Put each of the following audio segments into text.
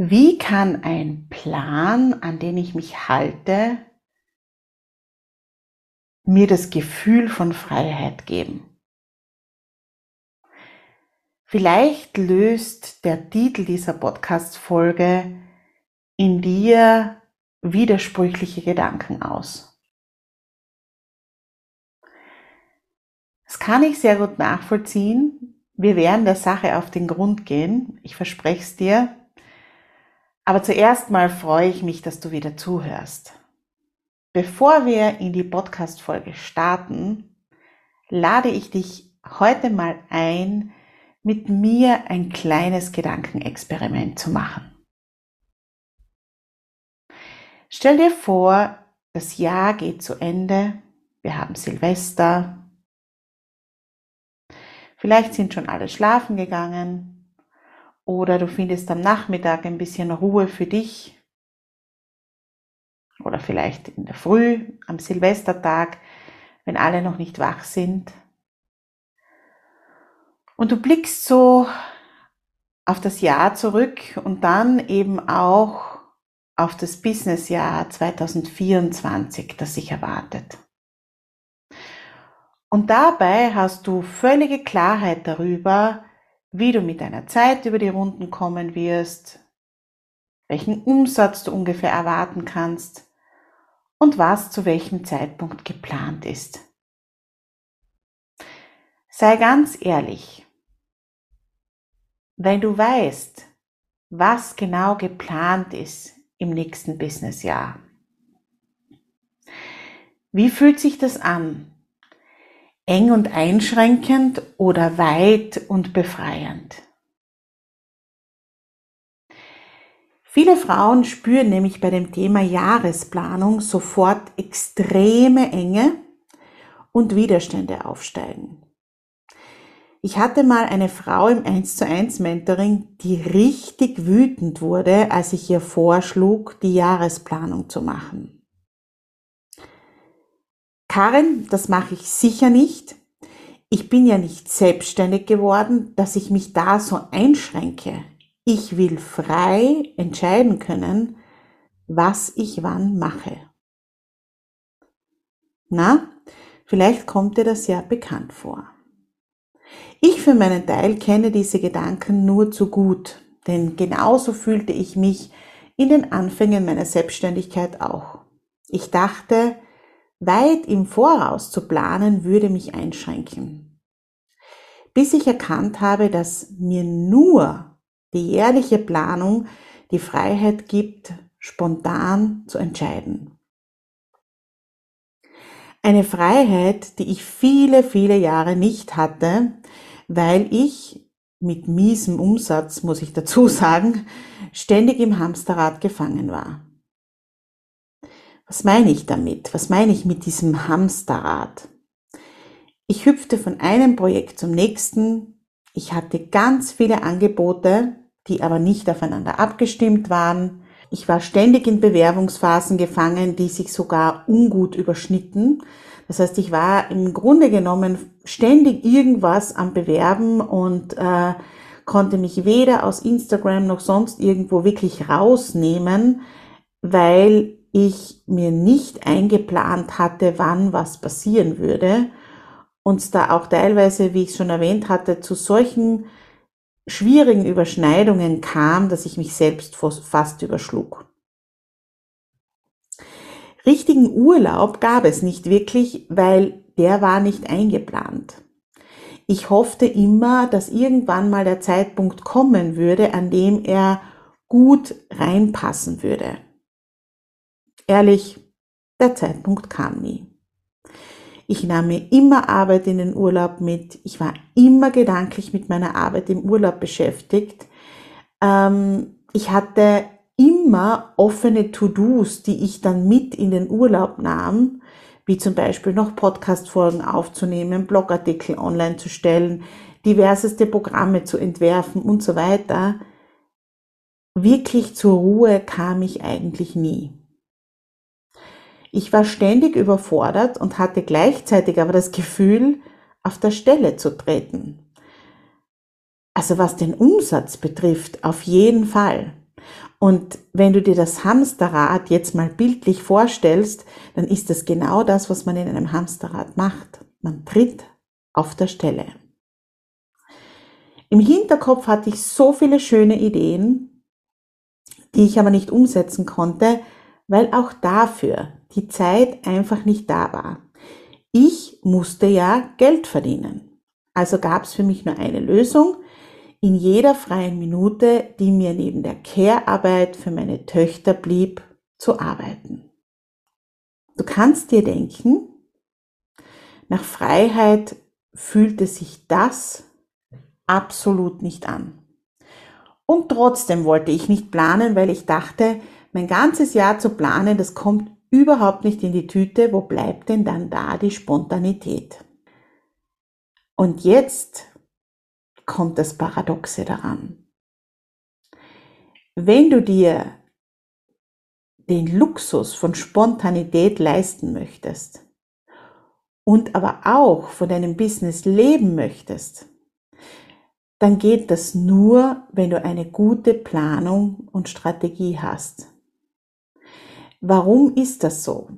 Wie kann ein Plan, an den ich mich halte, mir das Gefühl von Freiheit geben? Vielleicht löst der Titel dieser Podcast-Folge in dir widersprüchliche Gedanken aus. Das kann ich sehr gut nachvollziehen. Wir werden der Sache auf den Grund gehen. Ich verspreche es dir. Aber zuerst mal freue ich mich, dass du wieder zuhörst. Bevor wir in die Podcast-Folge starten, lade ich dich heute mal ein, mit mir ein kleines Gedankenexperiment zu machen. Stell dir vor, das Jahr geht zu Ende, wir haben Silvester, vielleicht sind schon alle schlafen gegangen oder du findest am Nachmittag ein bisschen Ruhe für dich. Oder vielleicht in der Früh, am Silvestertag, wenn alle noch nicht wach sind. Und du blickst so auf das Jahr zurück und dann eben auch auf das Businessjahr 2024, das sich erwartet. Und dabei hast du völlige Klarheit darüber, wie du mit deiner Zeit über die Runden kommen wirst, welchen Umsatz du ungefähr erwarten kannst und was zu welchem Zeitpunkt geplant ist. Sei ganz ehrlich, wenn du weißt, was genau geplant ist im nächsten Businessjahr. Wie fühlt sich das an? Eng und einschränkend oder weit und befreiend. Viele Frauen spüren nämlich bei dem Thema Jahresplanung sofort extreme Enge und Widerstände aufsteigen. Ich hatte mal eine Frau im 1 zu 1 Mentoring, die richtig wütend wurde, als ich ihr vorschlug, die Jahresplanung zu machen. Karin, das mache ich sicher nicht. Ich bin ja nicht selbstständig geworden, dass ich mich da so einschränke. Ich will frei entscheiden können, was ich wann mache. Na, vielleicht kommt dir das ja bekannt vor. Ich für meinen Teil kenne diese Gedanken nur zu gut, denn genauso fühlte ich mich in den Anfängen meiner Selbstständigkeit auch. Ich dachte, weit im Voraus zu planen, würde mich einschränken. Bis ich erkannt habe, dass mir nur die jährliche Planung die Freiheit gibt, spontan zu entscheiden. Eine Freiheit, die ich viele, viele Jahre nicht hatte, weil ich mit miesem Umsatz, muss ich dazu sagen, ständig im Hamsterrad gefangen war. Was meine ich damit? Was meine ich mit diesem Hamsterrad? Ich hüpfte von einem Projekt zum nächsten. Ich hatte ganz viele Angebote, die aber nicht aufeinander abgestimmt waren. Ich war ständig in Bewerbungsphasen gefangen, die sich sogar ungut überschnitten. Das heißt, ich war im Grunde genommen ständig irgendwas am Bewerben und äh, konnte mich weder aus Instagram noch sonst irgendwo wirklich rausnehmen, weil ich mir nicht eingeplant hatte, wann was passieren würde und da auch teilweise, wie ich schon erwähnt hatte, zu solchen schwierigen Überschneidungen kam, dass ich mich selbst fast überschlug. Richtigen Urlaub gab es nicht wirklich, weil der war nicht eingeplant. Ich hoffte immer, dass irgendwann mal der Zeitpunkt kommen würde, an dem er gut reinpassen würde. Ehrlich, der Zeitpunkt kam nie. Ich nahm mir immer Arbeit in den Urlaub mit. Ich war immer gedanklich mit meiner Arbeit im Urlaub beschäftigt. Ähm, ich hatte immer offene To-Dos, die ich dann mit in den Urlaub nahm, wie zum Beispiel noch Podcast-Folgen aufzunehmen, Blogartikel online zu stellen, diverseste Programme zu entwerfen und so weiter. Wirklich zur Ruhe kam ich eigentlich nie. Ich war ständig überfordert und hatte gleichzeitig aber das Gefühl, auf der Stelle zu treten. Also was den Umsatz betrifft, auf jeden Fall. Und wenn du dir das Hamsterrad jetzt mal bildlich vorstellst, dann ist das genau das, was man in einem Hamsterrad macht. Man tritt auf der Stelle. Im Hinterkopf hatte ich so viele schöne Ideen, die ich aber nicht umsetzen konnte, weil auch dafür die Zeit einfach nicht da war. Ich musste ja Geld verdienen. Also gab es für mich nur eine Lösung, in jeder freien Minute, die mir neben der Care-Arbeit für meine Töchter blieb, zu arbeiten. Du kannst dir denken, nach Freiheit fühlte sich das absolut nicht an. Und trotzdem wollte ich nicht planen, weil ich dachte, mein ganzes Jahr zu planen, das kommt überhaupt nicht in die Tüte. Wo bleibt denn dann da die Spontanität? Und jetzt kommt das Paradoxe daran. Wenn du dir den Luxus von Spontanität leisten möchtest und aber auch von deinem Business leben möchtest, dann geht das nur, wenn du eine gute Planung und Strategie hast. Warum ist das so?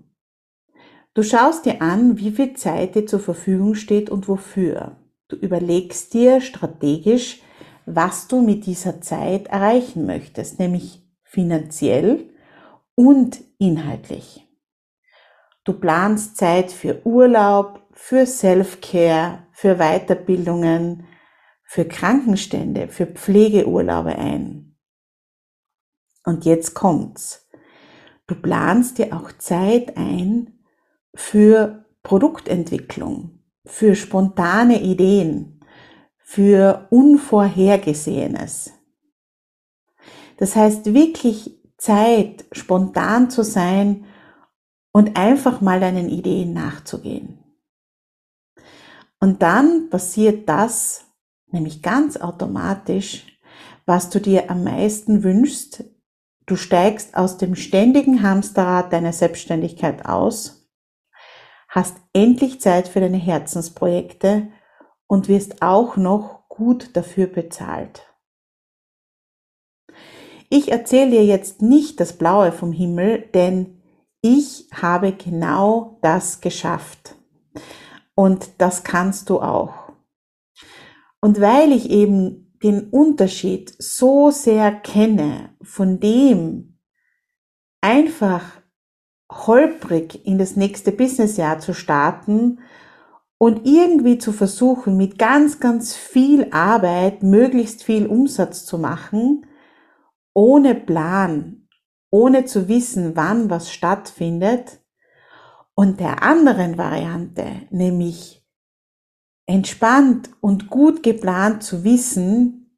Du schaust dir an, wie viel Zeit dir zur Verfügung steht und wofür. Du überlegst dir strategisch, was du mit dieser Zeit erreichen möchtest, nämlich finanziell und inhaltlich. Du planst Zeit für Urlaub, für Self-Care, für Weiterbildungen, für Krankenstände, für Pflegeurlaube ein. Und jetzt kommt's. Du planst dir auch Zeit ein für Produktentwicklung, für spontane Ideen, für Unvorhergesehenes. Das heißt wirklich Zeit, spontan zu sein und einfach mal deinen Ideen nachzugehen. Und dann passiert das, nämlich ganz automatisch, was du dir am meisten wünschst, Du steigst aus dem ständigen Hamsterrad deiner Selbstständigkeit aus, hast endlich Zeit für deine Herzensprojekte und wirst auch noch gut dafür bezahlt. Ich erzähle dir jetzt nicht das Blaue vom Himmel, denn ich habe genau das geschafft. Und das kannst du auch. Und weil ich eben den Unterschied so sehr kenne von dem einfach holprig in das nächste Businessjahr zu starten und irgendwie zu versuchen, mit ganz, ganz viel Arbeit möglichst viel Umsatz zu machen, ohne Plan, ohne zu wissen, wann was stattfindet, und der anderen Variante, nämlich entspannt und gut geplant zu wissen,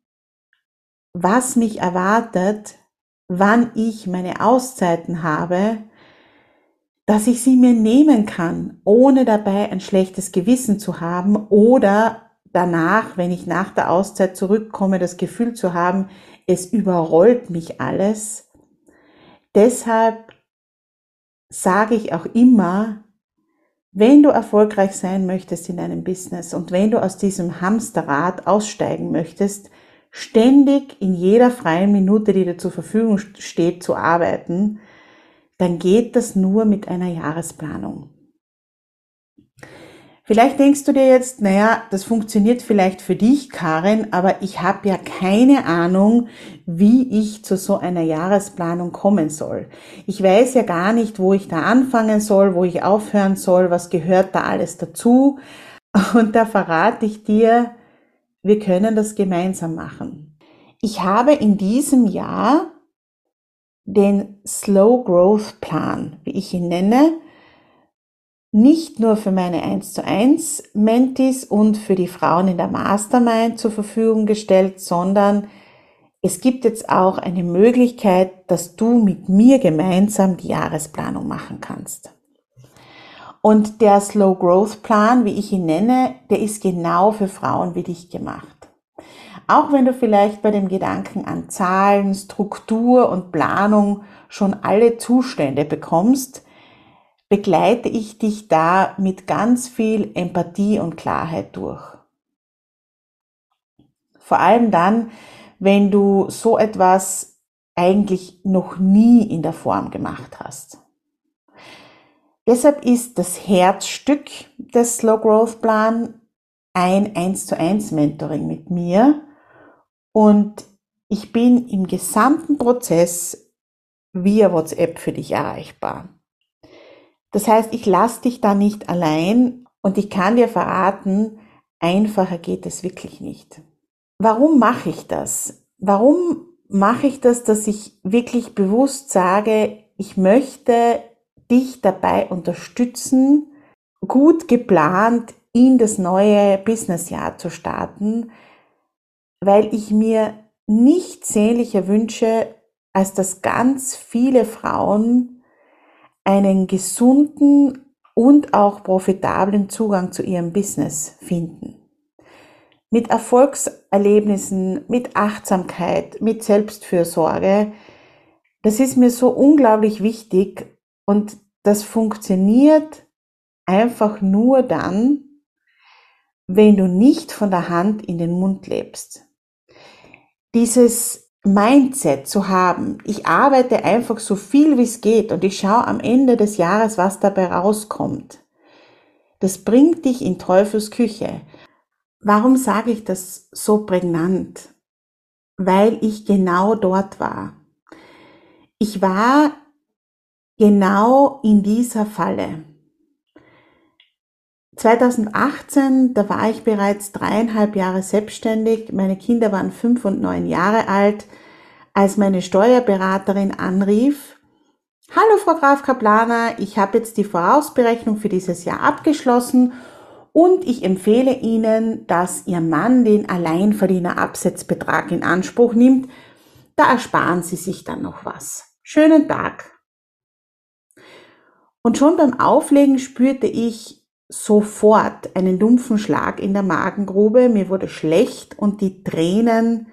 was mich erwartet, wann ich meine Auszeiten habe, dass ich sie mir nehmen kann, ohne dabei ein schlechtes Gewissen zu haben oder danach, wenn ich nach der Auszeit zurückkomme, das Gefühl zu haben, es überrollt mich alles. Deshalb sage ich auch immer, wenn du erfolgreich sein möchtest in deinem Business und wenn du aus diesem Hamsterrad aussteigen möchtest, ständig in jeder freien Minute, die dir zur Verfügung steht, zu arbeiten, dann geht das nur mit einer Jahresplanung. Vielleicht denkst du dir jetzt, naja, das funktioniert vielleicht für dich, Karin, aber ich habe ja keine Ahnung, wie ich zu so einer Jahresplanung kommen soll. Ich weiß ja gar nicht, wo ich da anfangen soll, wo ich aufhören soll, was gehört da alles dazu. Und da verrate ich dir, wir können das gemeinsam machen. Ich habe in diesem Jahr den Slow Growth Plan, wie ich ihn nenne, nicht nur für meine 1 zu 1 Mentis und für die Frauen in der Mastermind zur Verfügung gestellt, sondern es gibt jetzt auch eine Möglichkeit, dass du mit mir gemeinsam die Jahresplanung machen kannst. Und der Slow Growth Plan, wie ich ihn nenne, der ist genau für Frauen wie dich gemacht. Auch wenn du vielleicht bei dem Gedanken an Zahlen, Struktur und Planung schon alle Zustände bekommst, begleite ich dich da mit ganz viel Empathie und Klarheit durch. Vor allem dann, wenn du so etwas eigentlich noch nie in der Form gemacht hast. Deshalb ist das Herzstück des Slow Growth Plan ein 1 zu 1 Mentoring mit mir und ich bin im gesamten Prozess via WhatsApp für dich erreichbar. Das heißt, ich lasse dich da nicht allein und ich kann dir verraten, einfacher geht es wirklich nicht. Warum mache ich das? Warum mache ich das, dass ich wirklich bewusst sage, ich möchte dich dabei unterstützen, gut geplant in das neue Businessjahr zu starten, weil ich mir nicht sehnlicher wünsche, als dass ganz viele Frauen einen gesunden und auch profitablen Zugang zu ihrem Business finden. Mit Erfolgserlebnissen, mit Achtsamkeit, mit Selbstfürsorge. Das ist mir so unglaublich wichtig und das funktioniert einfach nur dann, wenn du nicht von der Hand in den Mund lebst. Dieses Mindset zu haben. Ich arbeite einfach so viel wie es geht und ich schaue am Ende des Jahres, was dabei rauskommt. Das bringt dich in Teufels Küche. Warum sage ich das so prägnant? Weil ich genau dort war. Ich war genau in dieser Falle. 2018, da war ich bereits dreieinhalb Jahre selbstständig. Meine Kinder waren fünf und neun Jahre alt, als meine Steuerberaterin anrief. Hallo Frau Graf Kaplaner, ich habe jetzt die Vorausberechnung für dieses Jahr abgeschlossen und ich empfehle Ihnen, dass Ihr Mann den Alleinverdienerabsetzbetrag in Anspruch nimmt. Da ersparen Sie sich dann noch was. Schönen Tag. Und schon beim Auflegen spürte ich, sofort einen dumpfen Schlag in der Magengrube, mir wurde schlecht und die Tränen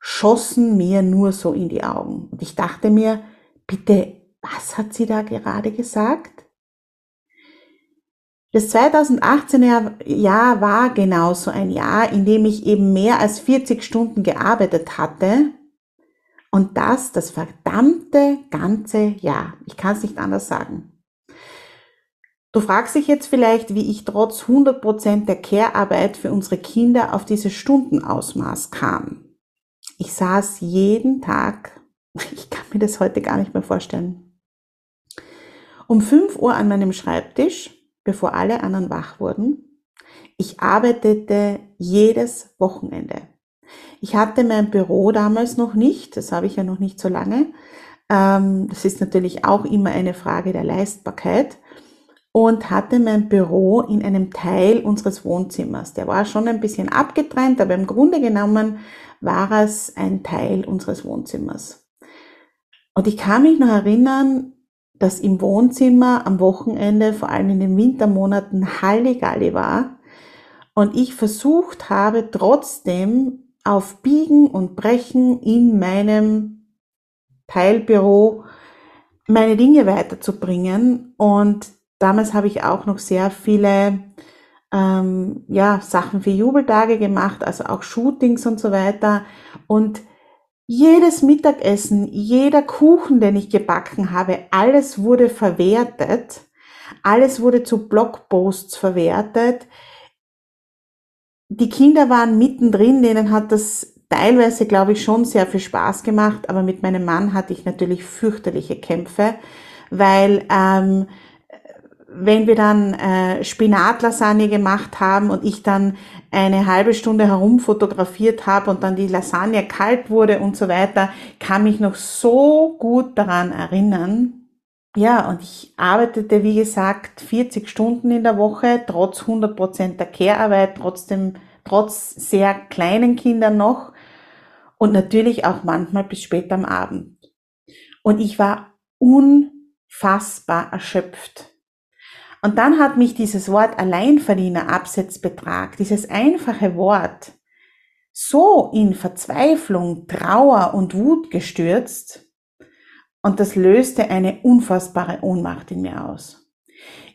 schossen mir nur so in die Augen. Und ich dachte mir, bitte, was hat sie da gerade gesagt? Das 2018er Jahr war genauso ein Jahr, in dem ich eben mehr als 40 Stunden gearbeitet hatte. Und das das verdammte ganze Jahr. Ich kann es nicht anders sagen. Du fragst dich jetzt vielleicht, wie ich trotz 100% der Care-Arbeit für unsere Kinder auf dieses Stundenausmaß kam. Ich saß jeden Tag, ich kann mir das heute gar nicht mehr vorstellen, um 5 Uhr an meinem Schreibtisch, bevor alle anderen wach wurden. Ich arbeitete jedes Wochenende. Ich hatte mein Büro damals noch nicht, das habe ich ja noch nicht so lange. Ähm, das ist natürlich auch immer eine Frage der Leistbarkeit und hatte mein Büro in einem Teil unseres Wohnzimmers. Der war schon ein bisschen abgetrennt, aber im Grunde genommen war es ein Teil unseres Wohnzimmers. Und ich kann mich noch erinnern, dass im Wohnzimmer am Wochenende, vor allem in den Wintermonaten, Halligalli war und ich versucht habe, trotzdem auf Biegen und Brechen in meinem Teilbüro meine Dinge weiterzubringen und damals habe ich auch noch sehr viele ähm, ja, Sachen für Jubeltage gemacht, also auch Shootings und so weiter. Und jedes Mittagessen, jeder Kuchen, den ich gebacken habe, alles wurde verwertet. Alles wurde zu Blogposts verwertet. Die Kinder waren mittendrin, denen hat das teilweise, glaube ich, schon sehr viel Spaß gemacht, aber mit meinem Mann hatte ich natürlich fürchterliche Kämpfe, weil ähm, wenn wir dann äh, Spinatlasagne gemacht haben und ich dann eine halbe Stunde herumfotografiert habe und dann die Lasagne kalt wurde und so weiter, kann mich noch so gut daran erinnern. Ja, und ich arbeitete, wie gesagt, 40 Stunden in der Woche, trotz 100% der Care-Arbeit, trotzdem, trotz sehr kleinen Kindern noch und natürlich auch manchmal bis spät am Abend. Und ich war unfassbar erschöpft. Und dann hat mich dieses Wort Alleinverdiener Absetzbetrag, dieses einfache Wort, so in Verzweiflung, Trauer und Wut gestürzt, und das löste eine unfassbare Ohnmacht in mir aus.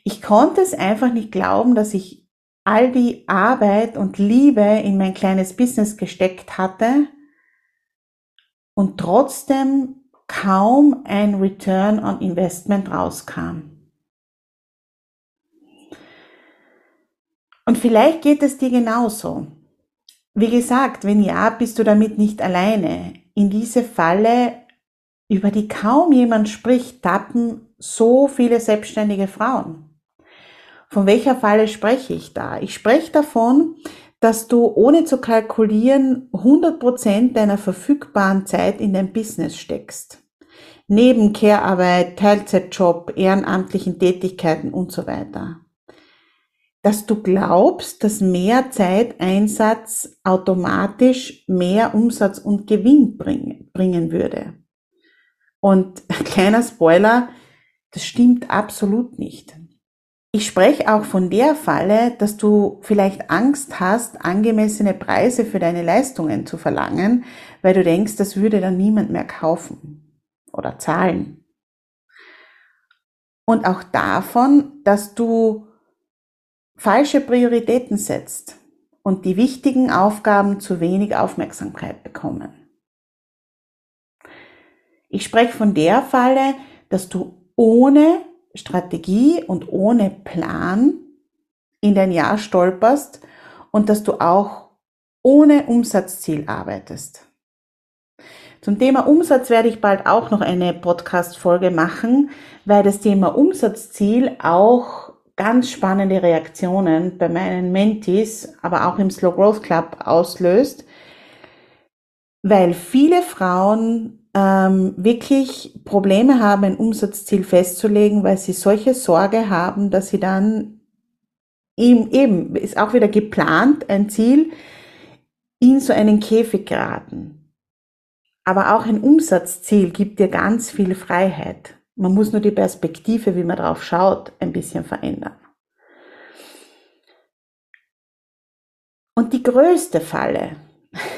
Ich konnte es einfach nicht glauben, dass ich all die Arbeit und Liebe in mein kleines Business gesteckt hatte und trotzdem kaum ein Return on Investment rauskam. Und vielleicht geht es dir genauso. Wie gesagt, wenn ja, bist du damit nicht alleine. In diese Falle, über die kaum jemand spricht, tappen so viele selbstständige Frauen. Von welcher Falle spreche ich da? Ich spreche davon, dass du ohne zu kalkulieren 100% deiner verfügbaren Zeit in dein Business steckst. Neben Care-Arbeit, Teilzeitjob, ehrenamtlichen Tätigkeiten und so weiter dass du glaubst, dass mehr Zeiteinsatz automatisch mehr Umsatz und Gewinn bringen, bringen würde. Und kleiner Spoiler, das stimmt absolut nicht. Ich spreche auch von der Falle, dass du vielleicht Angst hast, angemessene Preise für deine Leistungen zu verlangen, weil du denkst, das würde dann niemand mehr kaufen oder zahlen. Und auch davon, dass du falsche Prioritäten setzt und die wichtigen Aufgaben zu wenig Aufmerksamkeit bekommen. Ich spreche von der Falle, dass du ohne Strategie und ohne Plan in dein Jahr stolperst und dass du auch ohne Umsatzziel arbeitest. Zum Thema Umsatz werde ich bald auch noch eine Podcast-Folge machen, weil das Thema Umsatzziel auch ganz spannende Reaktionen bei meinen Mentees, aber auch im Slow Growth Club auslöst, weil viele Frauen ähm, wirklich Probleme haben, ein Umsatzziel festzulegen, weil sie solche Sorge haben, dass sie dann eben, eben ist auch wieder geplant, ein Ziel, in so einen Käfig geraten. Aber auch ein Umsatzziel gibt dir ganz viel Freiheit. Man muss nur die Perspektive, wie man drauf schaut, ein bisschen verändern. Und die größte Falle,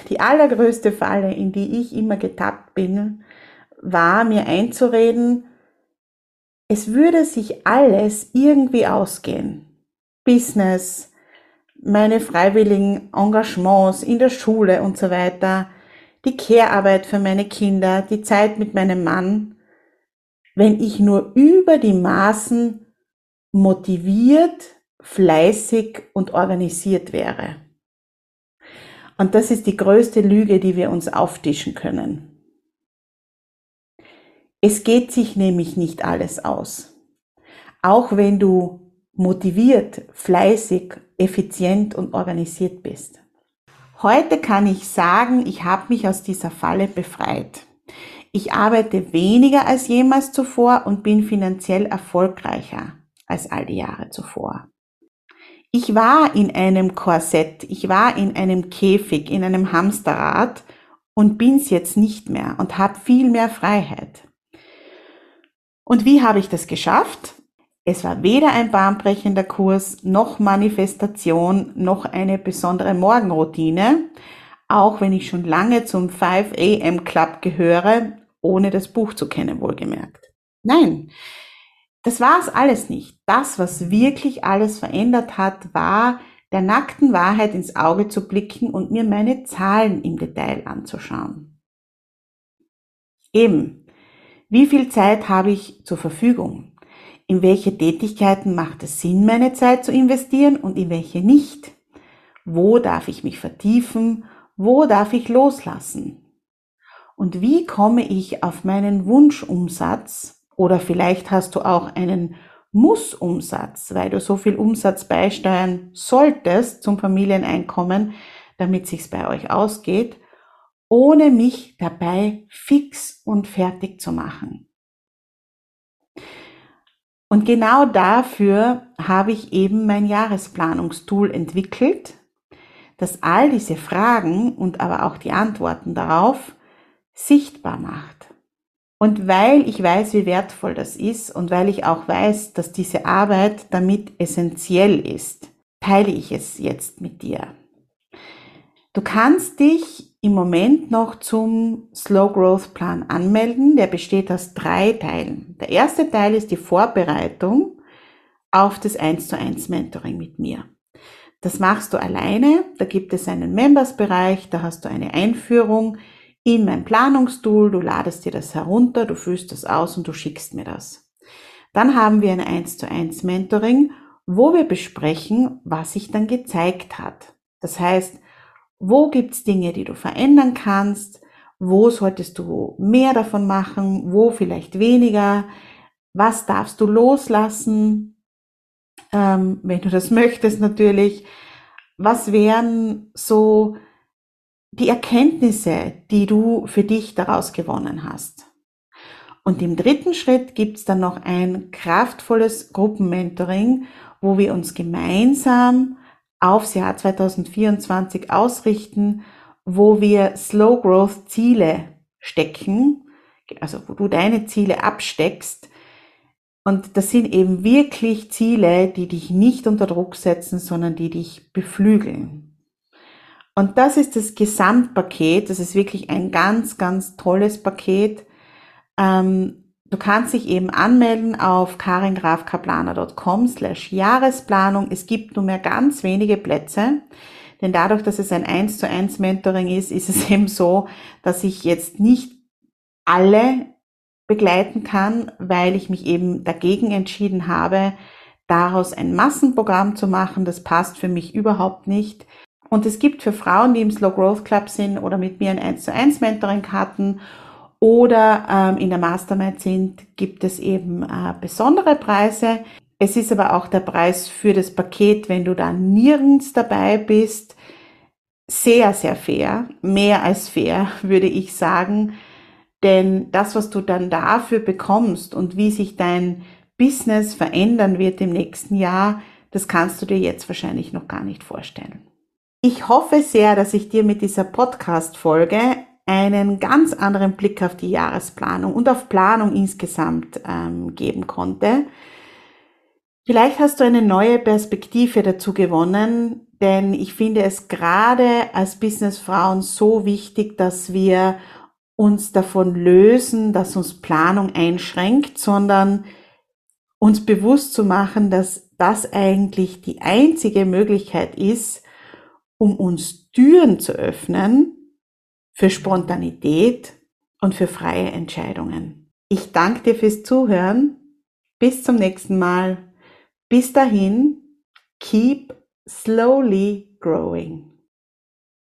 die allergrößte Falle, in die ich immer getappt bin, war mir einzureden, es würde sich alles irgendwie ausgehen. Business, meine freiwilligen Engagements in der Schule und so weiter, die Care-Arbeit für meine Kinder, die Zeit mit meinem Mann, wenn ich nur über die Maßen motiviert, fleißig und organisiert wäre. Und das ist die größte Lüge, die wir uns auftischen können. Es geht sich nämlich nicht alles aus. Auch wenn du motiviert, fleißig, effizient und organisiert bist. Heute kann ich sagen, ich habe mich aus dieser Falle befreit. Ich arbeite weniger als jemals zuvor und bin finanziell erfolgreicher als all die Jahre zuvor. Ich war in einem Korsett, ich war in einem Käfig, in einem Hamsterrad und bin's jetzt nicht mehr und habe viel mehr Freiheit. Und wie habe ich das geschafft? Es war weder ein bahnbrechender Kurs, noch Manifestation, noch eine besondere Morgenroutine, auch wenn ich schon lange zum 5 AM Club gehöre ohne das Buch zu kennen, wohlgemerkt. Nein, das war es alles nicht. Das, was wirklich alles verändert hat, war der nackten Wahrheit ins Auge zu blicken und mir meine Zahlen im Detail anzuschauen. Eben, wie viel Zeit habe ich zur Verfügung? In welche Tätigkeiten macht es Sinn, meine Zeit zu investieren und in welche nicht? Wo darf ich mich vertiefen? Wo darf ich loslassen? Und wie komme ich auf meinen Wunschumsatz? Oder vielleicht hast du auch einen Mussumsatz, weil du so viel Umsatz beisteuern solltest zum Familieneinkommen, damit sich's bei euch ausgeht, ohne mich dabei fix und fertig zu machen. Und genau dafür habe ich eben mein Jahresplanungstool entwickelt, das all diese Fragen und aber auch die Antworten darauf sichtbar macht. Und weil ich weiß, wie wertvoll das ist und weil ich auch weiß, dass diese Arbeit damit essentiell ist, teile ich es jetzt mit dir. Du kannst dich im Moment noch zum Slow Growth Plan anmelden. Der besteht aus drei Teilen. Der erste Teil ist die Vorbereitung auf das 1 zu 1 Mentoring mit mir. Das machst du alleine. Da gibt es einen Members-Bereich, da hast du eine Einführung in mein Planungstool, du ladest dir das herunter, du füllst das aus und du schickst mir das. Dann haben wir ein 1 zu 1 Mentoring, wo wir besprechen, was sich dann gezeigt hat. Das heißt, wo gibt's Dinge, die du verändern kannst? Wo solltest du mehr davon machen? Wo vielleicht weniger? Was darfst du loslassen? Ähm, wenn du das möchtest natürlich. Was wären so die Erkenntnisse, die du für dich daraus gewonnen hast. Und im dritten Schritt gibt's dann noch ein kraftvolles Gruppenmentoring, wo wir uns gemeinsam aufs Jahr 2024 ausrichten, wo wir Slow Growth Ziele stecken, also wo du deine Ziele absteckst. Und das sind eben wirklich Ziele, die dich nicht unter Druck setzen, sondern die dich beflügeln. Und das ist das Gesamtpaket. Das ist wirklich ein ganz, ganz tolles Paket. Ähm, du kannst dich eben anmelden auf karingrafkaplaner.com slash Jahresplanung. Es gibt nur mehr ganz wenige Plätze. Denn dadurch, dass es ein 1 zu 1 Mentoring ist, ist es eben so, dass ich jetzt nicht alle begleiten kann, weil ich mich eben dagegen entschieden habe, daraus ein Massenprogramm zu machen. Das passt für mich überhaupt nicht. Und es gibt für Frauen, die im Slow Growth Club sind oder mit mir ein 1 zu 1 Mentoring hatten oder ähm, in der Mastermind sind, gibt es eben äh, besondere Preise. Es ist aber auch der Preis für das Paket, wenn du da nirgends dabei bist, sehr, sehr fair, mehr als fair, würde ich sagen. Denn das, was du dann dafür bekommst und wie sich dein Business verändern wird im nächsten Jahr, das kannst du dir jetzt wahrscheinlich noch gar nicht vorstellen. Ich hoffe sehr, dass ich dir mit dieser Podcast-Folge einen ganz anderen Blick auf die Jahresplanung und auf Planung insgesamt ähm, geben konnte. Vielleicht hast du eine neue Perspektive dazu gewonnen, denn ich finde es gerade als Businessfrauen so wichtig, dass wir uns davon lösen, dass uns Planung einschränkt, sondern uns bewusst zu machen, dass das eigentlich die einzige Möglichkeit ist, um uns Türen zu öffnen für Spontanität und für freie Entscheidungen. Ich danke dir fürs Zuhören. Bis zum nächsten Mal. Bis dahin, keep slowly growing.